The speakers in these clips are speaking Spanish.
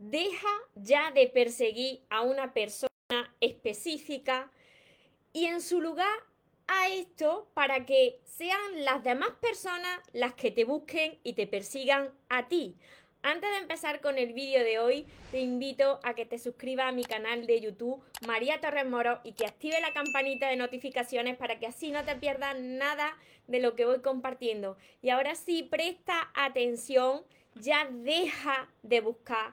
deja ya de perseguir a una persona específica y en su lugar a esto para que sean las demás personas las que te busquen y te persigan a ti. Antes de empezar con el vídeo de hoy, te invito a que te suscribas a mi canal de YouTube, María Torres Moro, y que active la campanita de notificaciones para que así no te pierdas nada de lo que voy compartiendo. Y ahora sí, presta atención, ya deja de buscar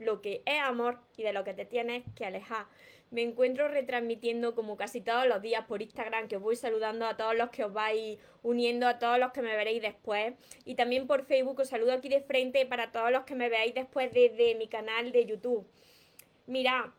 lo que es amor y de lo que te tienes que alejar. Me encuentro retransmitiendo como casi todos los días por Instagram, que os voy saludando a todos los que os vais uniendo, a todos los que me veréis después. Y también por Facebook os saludo aquí de frente para todos los que me veáis después desde mi canal de YouTube. Mira,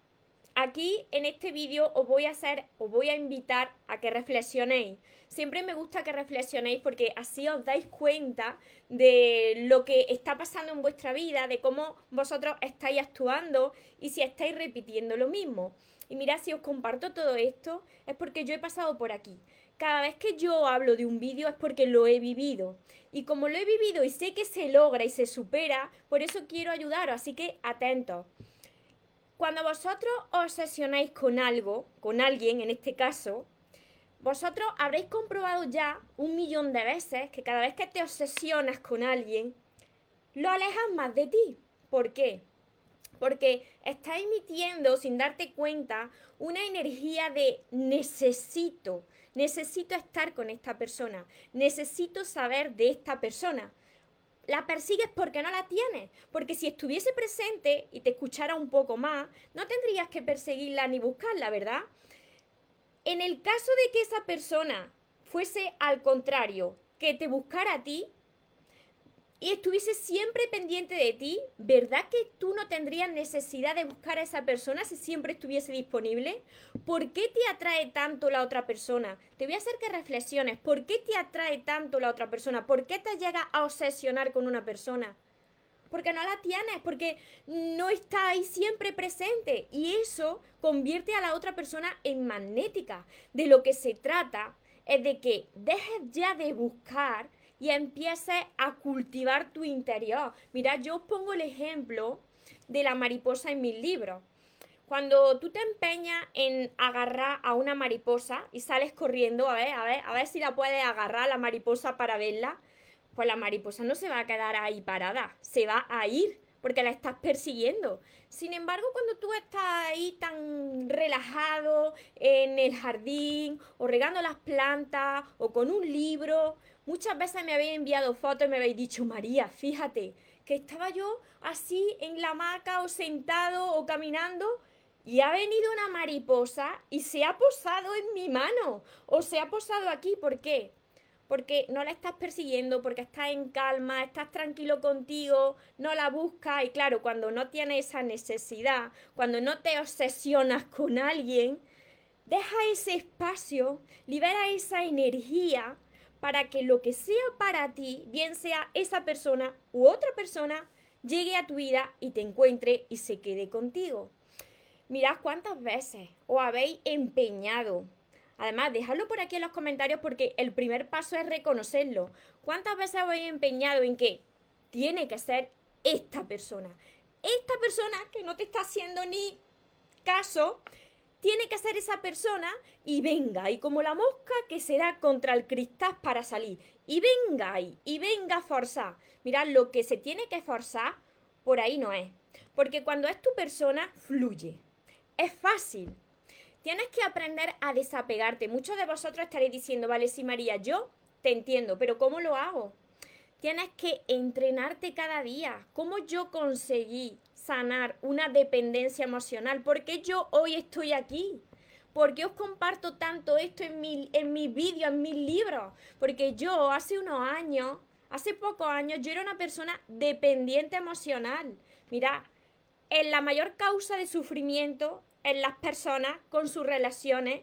aquí en este vídeo os voy a hacer, os voy a invitar a que reflexionéis. Siempre me gusta que reflexionéis porque así os dais cuenta de lo que está pasando en vuestra vida, de cómo vosotros estáis actuando y si estáis repitiendo lo mismo. Y mira, si os comparto todo esto, es porque yo he pasado por aquí. Cada vez que yo hablo de un vídeo es porque lo he vivido. Y como lo he vivido y sé que se logra y se supera, por eso quiero ayudaros. Así que atentos. Cuando vosotros os obsesionáis con algo, con alguien en este caso, vosotros habréis comprobado ya un millón de veces que cada vez que te obsesionas con alguien, lo alejas más de ti. ¿Por qué? porque está emitiendo sin darte cuenta una energía de necesito, necesito estar con esta persona, necesito saber de esta persona. La persigues porque no la tienes, porque si estuviese presente y te escuchara un poco más, no tendrías que perseguirla ni buscarla, ¿verdad? En el caso de que esa persona fuese al contrario, que te buscara a ti, y estuviese siempre pendiente de ti, ¿verdad que tú no tendrías necesidad de buscar a esa persona si siempre estuviese disponible? ¿Por qué te atrae tanto la otra persona? Te voy a hacer que reflexiones. ¿Por qué te atrae tanto la otra persona? ¿Por qué te llega a obsesionar con una persona? Porque no la tienes, porque no está ahí siempre presente. Y eso convierte a la otra persona en magnética. De lo que se trata es de que dejes ya de buscar y empieces a cultivar tu interior. Mira, yo os pongo el ejemplo de la mariposa en mis libros. Cuando tú te empeñas en agarrar a una mariposa y sales corriendo, a ver, a ver, a ver si la puedes agarrar la mariposa para verla, pues la mariposa no se va a quedar ahí parada, se va a ir porque la estás persiguiendo. Sin embargo, cuando tú estás ahí tan relajado en el jardín o regando las plantas o con un libro, Muchas veces me habéis enviado fotos y me habéis dicho, María, fíjate, que estaba yo así en la hamaca o sentado o caminando y ha venido una mariposa y se ha posado en mi mano o se ha posado aquí. ¿Por qué? Porque no la estás persiguiendo, porque estás en calma, estás tranquilo contigo, no la buscas y claro, cuando no tienes esa necesidad, cuando no te obsesionas con alguien, deja ese espacio, libera esa energía para que lo que sea para ti, bien sea esa persona u otra persona, llegue a tu vida y te encuentre y se quede contigo. Mirad cuántas veces os habéis empeñado. Además, dejadlo por aquí en los comentarios porque el primer paso es reconocerlo. ¿Cuántas veces habéis empeñado en que tiene que ser esta persona? Esta persona que no te está haciendo ni caso, tiene que ser esa persona y venga, y como la mosca que será contra el cristal para salir, y venga ahí, y venga a forzar. Mirad, lo que se tiene que forzar, por ahí no es. Porque cuando es tu persona, fluye. Es fácil. Tienes que aprender a desapegarte. Muchos de vosotros estaréis diciendo, vale, sí, María, yo te entiendo, pero ¿cómo lo hago? Tienes que entrenarte cada día. ¿Cómo yo conseguí sanar una dependencia emocional? ¿Por qué yo hoy estoy aquí? ¿Por qué os comparto tanto esto en mi, en mis vídeos, en mis libros? Porque yo hace unos años, hace pocos años, yo era una persona dependiente emocional. Mira, en la mayor causa de sufrimiento en las personas con sus relaciones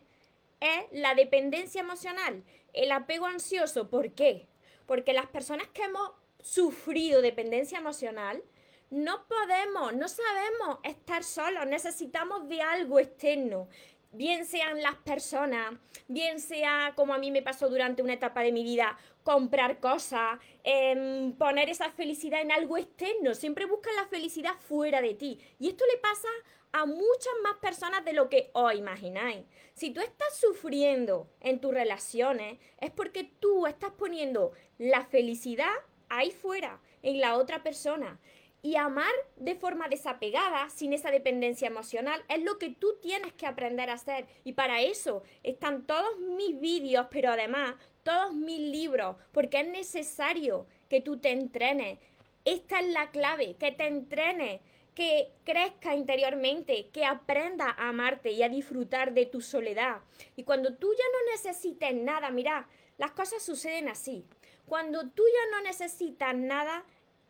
es la dependencia emocional, el apego ansioso. ¿Por qué? Porque las personas que hemos sufrido dependencia emocional, no podemos, no sabemos estar solos, necesitamos de algo externo bien sean las personas, bien sea como a mí me pasó durante una etapa de mi vida, comprar cosas, em, poner esa felicidad en algo externo, siempre buscan la felicidad fuera de ti. Y esto le pasa a muchas más personas de lo que os imagináis. Si tú estás sufriendo en tus relaciones, es porque tú estás poniendo la felicidad ahí fuera, en la otra persona. Y amar de forma desapegada, sin esa dependencia emocional, es lo que tú tienes que aprender a hacer. Y para eso están todos mis vídeos, pero además todos mis libros, porque es necesario que tú te entrenes. Esta es la clave, que te entrenes, que crezca interiormente, que aprenda a amarte y a disfrutar de tu soledad. Y cuando tú ya no necesites nada, mira, las cosas suceden así. Cuando tú ya no necesitas nada,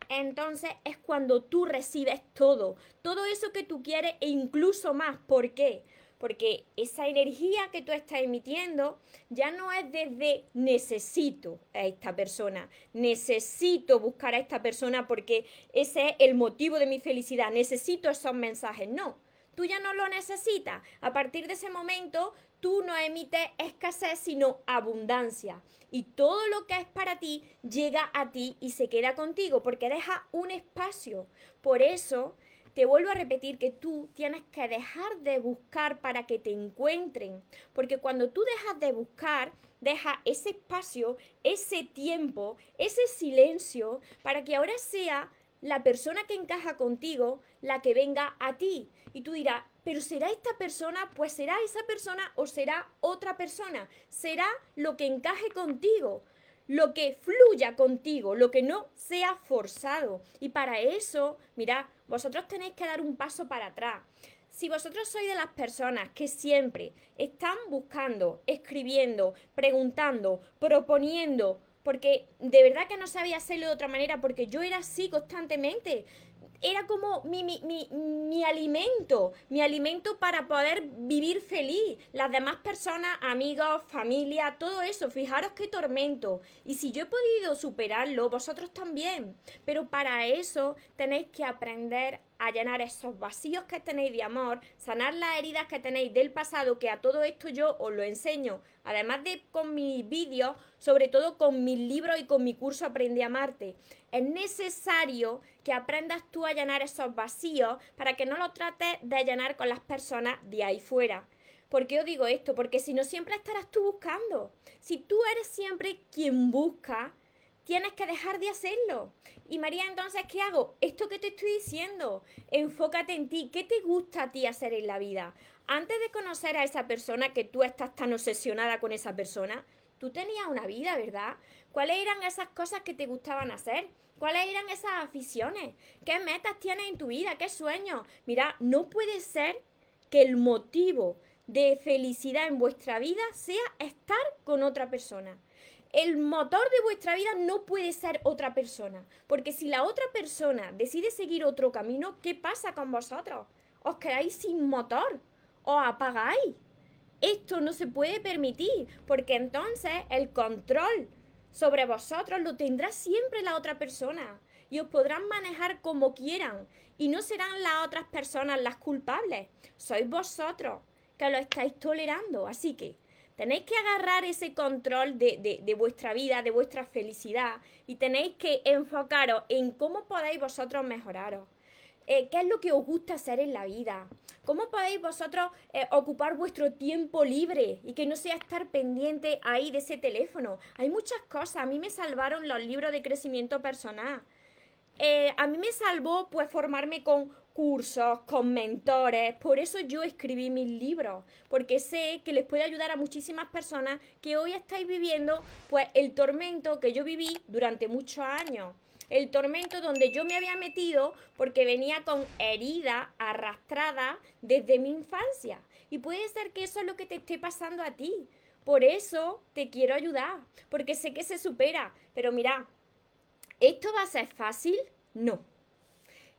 entonces es cuando tú recibes todo, todo eso que tú quieres e incluso más. ¿Por qué? Porque esa energía que tú estás emitiendo ya no es desde necesito a esta persona, necesito buscar a esta persona porque ese es el motivo de mi felicidad, necesito esos mensajes. No, tú ya no lo necesitas. A partir de ese momento, tú no emites escasez, sino abundancia. Y todo lo que es para ti llega a ti y se queda contigo porque deja un espacio. Por eso te vuelvo a repetir que tú tienes que dejar de buscar para que te encuentren. Porque cuando tú dejas de buscar, deja ese espacio, ese tiempo, ese silencio para que ahora sea la persona que encaja contigo la que venga a ti. Y tú dirás, pero ¿será esta persona? Pues será esa persona o será otra persona. Será lo que encaje contigo, lo que fluya contigo, lo que no sea forzado. Y para eso, mirad, vosotros tenéis que dar un paso para atrás. Si vosotros sois de las personas que siempre están buscando, escribiendo, preguntando, proponiendo, porque de verdad que no sabía hacerlo de otra manera, porque yo era así constantemente era como mi, mi, mi, mi, alimento, mi alimento para poder vivir feliz. Las demás personas, amigos, familia, todo eso, fijaros qué tormento. Y si yo he podido superarlo, vosotros también. Pero para eso tenéis que aprender a llenar esos vacíos que tenéis de amor, sanar las heridas que tenéis del pasado, que a todo esto yo os lo enseño, además de con mis vídeos, sobre todo con mis libros y con mi curso Aprende a amarte. Es necesario que aprendas tú a llenar esos vacíos para que no lo trates de llenar con las personas de ahí fuera. ¿Por qué os digo esto? Porque si no siempre estarás tú buscando. Si tú eres siempre quien busca, tienes que dejar de hacerlo. Y María, entonces, ¿qué hago? Esto que te estoy diciendo, enfócate en ti. ¿Qué te gusta a ti hacer en la vida? Antes de conocer a esa persona que tú estás tan obsesionada con esa persona, tú tenías una vida, ¿verdad? ¿Cuáles eran esas cosas que te gustaban hacer? ¿Cuáles eran esas aficiones? ¿Qué metas tienes en tu vida? ¿Qué sueños? Mira, no puede ser que el motivo de felicidad en vuestra vida sea estar con otra persona el motor de vuestra vida no puede ser otra persona. Porque si la otra persona decide seguir otro camino, ¿qué pasa con vosotros? Os quedáis sin motor, os apagáis. Esto no se puede permitir, porque entonces el control sobre vosotros lo tendrá siempre la otra persona y os podrán manejar como quieran y no serán las otras personas las culpables, sois vosotros que lo estáis tolerando. Así que Tenéis que agarrar ese control de, vuestra vida, de vuestra felicidad y tenéis que enfocaros en cómo podéis vosotros mejoraros. Eh, ¿Qué es lo que os gusta hacer en la vida? ¿Cómo podéis vosotros eh, ocupar vuestro tiempo libre y que no sea estar pendiente ahí de ese teléfono? Hay muchas cosas. A mí me salvaron los libros de crecimiento personal. Eh, a mí me salvó pues formarme con cursos, con mentores. Por eso yo escribí mis libros, porque sé que les puede ayudar a muchísimas personas que hoy estáis viviendo pues el tormento que yo viví durante muchos años. El tormento donde yo me había metido porque venía con herida arrastrada desde mi infancia. Y puede ser que eso es lo que te esté pasando a ti. Por eso te quiero ayudar, porque sé que se supera. Pero mira, ¿esto va a ser fácil? No.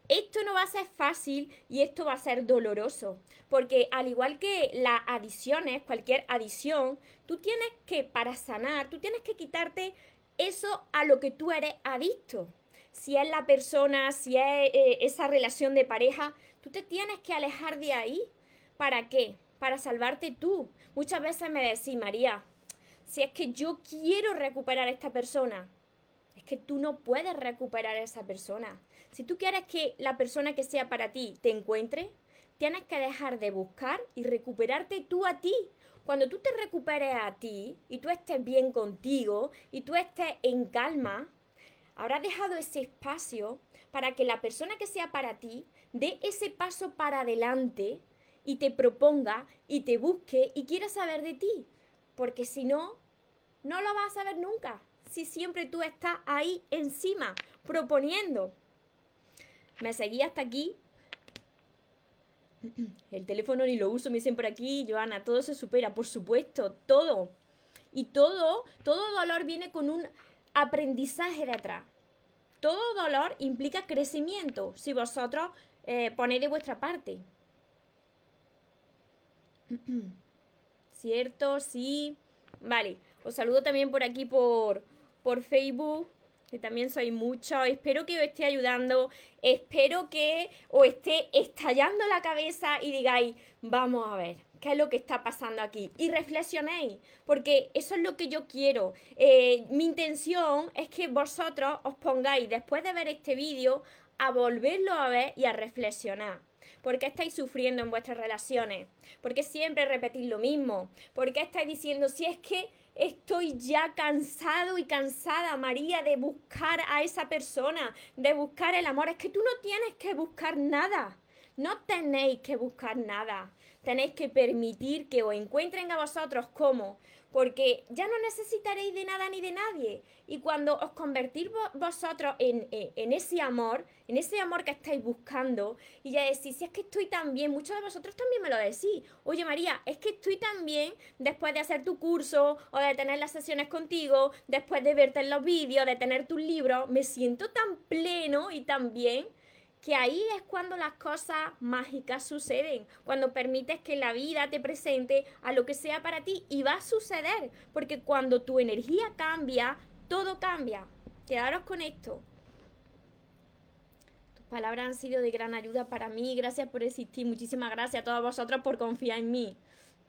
esto no va a ser fácil y esto va a ser doloroso, porque al igual que las adiciones, cualquier adición, tú tienes que, para sanar, tú tienes que quitarte eso a lo que tú eres adicto. Si es la persona, si es eh, esa relación de pareja, tú te tienes que alejar de ahí. ¿Para qué? Para salvarte tú. Muchas veces me decís, María, si es que yo quiero recuperar a esta persona, es que tú no puedes recuperar a esa persona. Si tú quieres que la persona que sea para ti te encuentre, tienes que dejar de buscar y recuperarte tú a ti. Cuando tú te recuperes a ti y tú estés bien contigo y tú estés en calma, habrás dejado ese espacio para que la persona que sea para ti dé ese paso para adelante y te proponga y te busque y quiera saber de ti. Porque si no, no lo vas a saber nunca. Si siempre tú estás ahí encima, proponiendo. Me seguí hasta aquí. El teléfono ni lo uso, me dicen por aquí, Joana, todo se supera, por supuesto, todo. Y todo, todo dolor viene con un aprendizaje de atrás. Todo dolor implica crecimiento si vosotros eh, ponéis de vuestra parte. ¿Cierto? Sí. Vale. Os saludo también por aquí por, por Facebook que también soy mucho. Espero que os esté ayudando, espero que os esté estallando la cabeza y digáis, vamos a ver, ¿qué es lo que está pasando aquí? Y reflexionéis, porque eso es lo que yo quiero. Eh, mi intención es que vosotros os pongáis, después de ver este vídeo, a volverlo a ver y a reflexionar. ¿Por qué estáis sufriendo en vuestras relaciones? ¿Por qué siempre repetís lo mismo? ¿Por qué estáis diciendo, si es que Estoy ya cansado y cansada, María, de buscar a esa persona, de buscar el amor. Es que tú no tienes que buscar nada. No tenéis que buscar nada. Tenéis que permitir que os encuentren a vosotros como porque ya no necesitaréis de nada ni de nadie. Y cuando os convertís vosotros en, en, ese amor, en ese amor que estáis buscando, y ya decís, si es que estoy tan bien, muchos de vosotros también me lo decís, oye María, es que estoy tan bien después de hacer tu curso o de tener las sesiones contigo, después de verte en los vídeos, de tener tus libros, me siento tan pleno y tan bien que ahí es cuando las cosas mágicas suceden, cuando permites que la vida te presente a lo que sea para ti y va a suceder, porque cuando tu energía cambia, todo cambia. Quedaros con esto. Tus palabras han sido de gran ayuda para mí, gracias por existir, muchísimas gracias a todos vosotros por confiar en mí.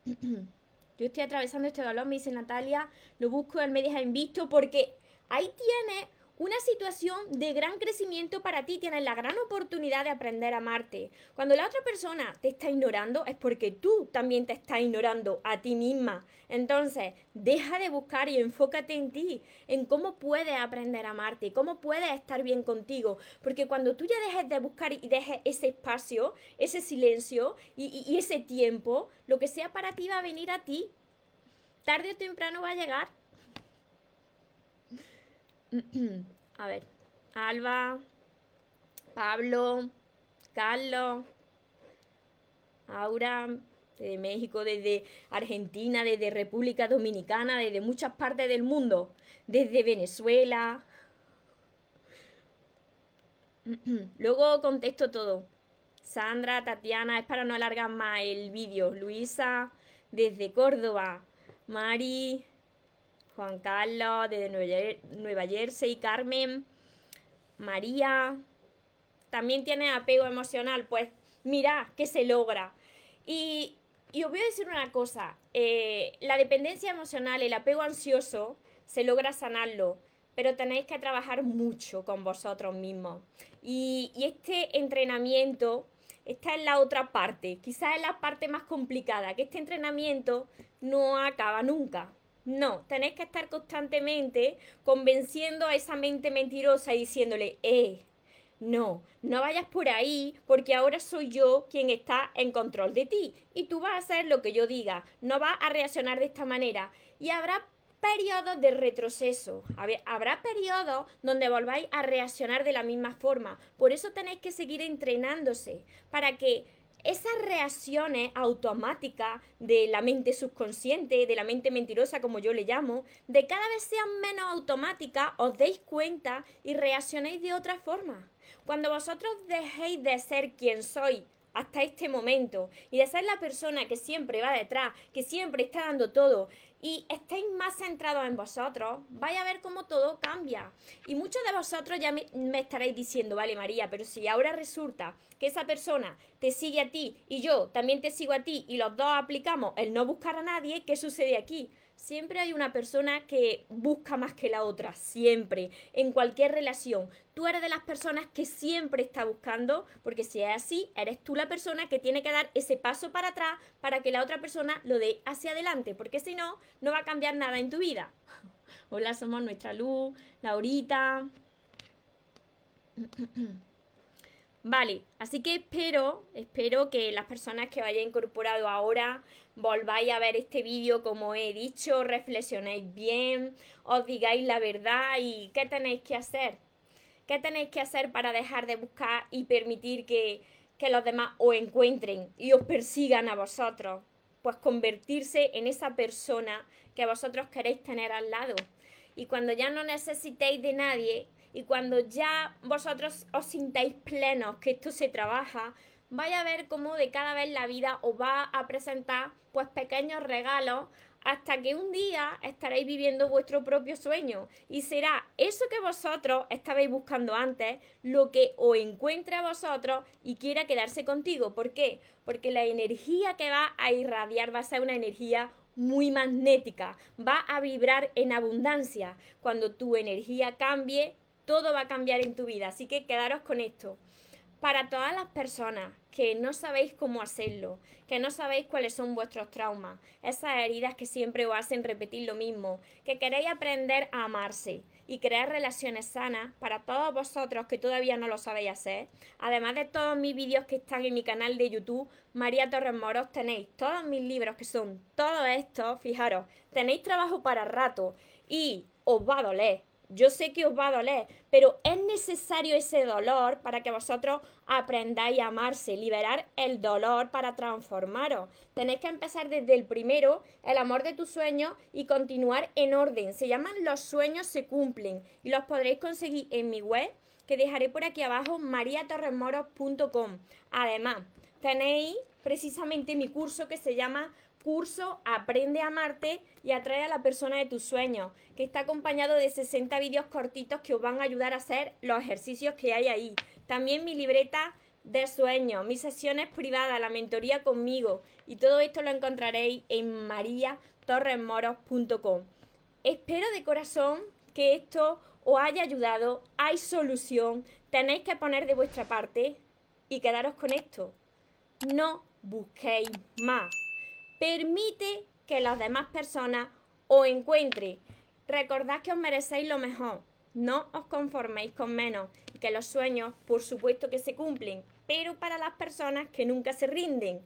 Yo estoy atravesando este dolor, me dice Natalia, lo busco, él me deja invisto porque ahí tiene una situación de gran crecimiento para ti, tienes la gran oportunidad de aprender a amarte. Cuando la otra persona te está ignorando es porque tú también te estás ignorando a ti misma. Entonces, deja de buscar y enfócate en ti, en cómo puedes aprender a amarte, cómo puedes estar bien contigo. Porque cuando tú ya dejes de buscar y dejes ese espacio, ese silencio y, y ese tiempo, lo que sea para ti va a venir a ti. Tarde o temprano va a llegar. A ver, Alba, Pablo, Carlos, Aura, desde México, desde Argentina, desde República Dominicana, desde muchas partes del mundo, desde Venezuela. Luego contesto todo. Sandra, Tatiana, es para no alargar más el vídeo. Luisa, desde Córdoba. Mari, Juan Carlos, desde Nueva Jersey, Carmen, María. También tiene apego emocional, pues mira que se logra. Y, os voy a decir una cosa, eh, la dependencia emocional, el apego ansioso, se logra sanarlo, pero tenéis que trabajar mucho con vosotros mismos. Y, y este entrenamiento, esta es la otra parte, quizás es la parte más complicada, que este entrenamiento no acaba nunca. No, tenéis que estar constantemente convenciendo a esa mente mentirosa y diciéndole, eh, no, no vayas por ahí porque ahora soy yo quien está en control de ti y tú vas a hacer lo que yo diga, no vas a reaccionar de esta manera y habrá periodos de retroceso, habrá periodos donde volváis a reaccionar de la misma forma, por eso tenéis que seguir entrenándose para que esas reacciones automáticas de la mente subconsciente, de la mente mentirosa como yo le llamo, de cada vez sean menos automáticas, os deis cuenta y reaccionéis de otra forma. Cuando vosotros dejéis de ser quien sois hasta este momento y de ser la persona que siempre va detrás, que siempre está dando todo y estéis más centrados en vosotros, vais a ver cómo todo cambia. Y muchos de vosotros ya me, estaréis diciendo, vale María, pero si ahora resulta que esa persona te sigue a ti y yo también te sigo a ti y los dos aplicamos el no buscar a nadie, ¿qué sucede aquí? Siempre hay una persona que busca más que la otra, siempre, en cualquier relación. Tú eres de las personas que siempre está buscando, porque si es así, eres tú la persona que tiene que dar ese paso para atrás para que la otra persona lo dé hacia adelante, porque si no, no va a cambiar nada en tu vida. Hola, somos nuestra luz, Laurita. Vale, así que espero, espero que las personas que vaya incorporado ahora volváis a ver este vídeo como he dicho, reflexionéis bien, os digáis la verdad y qué tenéis que hacer. ¿Qué tenéis que hacer para dejar de buscar y permitir que, que los demás os encuentren y os persigan a vosotros? Pues convertirse en esa persona que vosotros queréis tener al lado. Y cuando ya no necesitéis de nadie, y cuando ya vosotros os sintáis plenos, que esto se trabaja, vaya a ver cómo de cada vez la vida os va a presentar pues pequeños regalos hasta que un día estaréis viviendo vuestro propio sueño y será eso que vosotros estabais buscando antes lo que os encuentre a vosotros y quiera quedarse contigo. ¿Por qué? Porque la energía que va a irradiar va a ser una energía muy magnética, va a vibrar en abundancia. Cuando tu energía cambie, todo va a cambiar en tu vida. Así que quedaros con esto. Para todas las personas que no sabéis cómo hacerlo, que no sabéis cuáles son vuestros traumas, esas heridas que siempre os hacen repetir lo mismo, que queréis aprender a amarse y crear relaciones sanas, para todos vosotros que todavía no lo sabéis hacer, además de todos mis vídeos que están en mi canal de YouTube, María Torres Moros, tenéis todos mis libros que son todos estos, fijaros, tenéis trabajo para rato y os va a doler, yo sé que os va a doler, pero es necesario ese dolor para que vosotros aprendáis a amarse, liberar el dolor para transformaros. Tenéis que empezar desde el primero, el amor de tus sueños, y continuar en orden. Se llaman Los sueños se cumplen y los podréis conseguir en mi web que dejaré por aquí abajo, mariatorremoros.com. Además, tenéis precisamente mi curso que se llama curso Aprende a amarte y atrae a la persona de tus sueños, que está acompañado de 60 vídeos cortitos que os van a ayudar a hacer los ejercicios que hay ahí. También mi libreta de sueños, mis sesiones privadas, la mentoría conmigo y todo esto lo encontraréis en mariatorresmoros.com. Espero de corazón que esto os haya ayudado, hay solución, tenéis que poner de vuestra parte y quedaros con esto. No busquéis más. Permite que las demás personas os encuentren. Recordad que os merecéis lo mejor. No os conforméis con menos que los sueños, por supuesto que se cumplen, pero para las personas que nunca se rinden.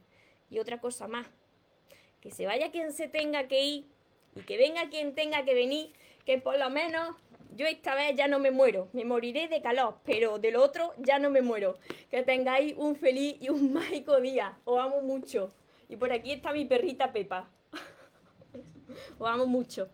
Y otra cosa más, que se vaya quien se tenga que ir y que venga quien tenga que venir, que por lo menos yo esta vez ya no me muero, me moriré de calor, pero del otro ya no me muero. Que tengáis un feliz y un mágico día. Os amo mucho. Y por aquí está mi perrita Pepa. Os amo mucho.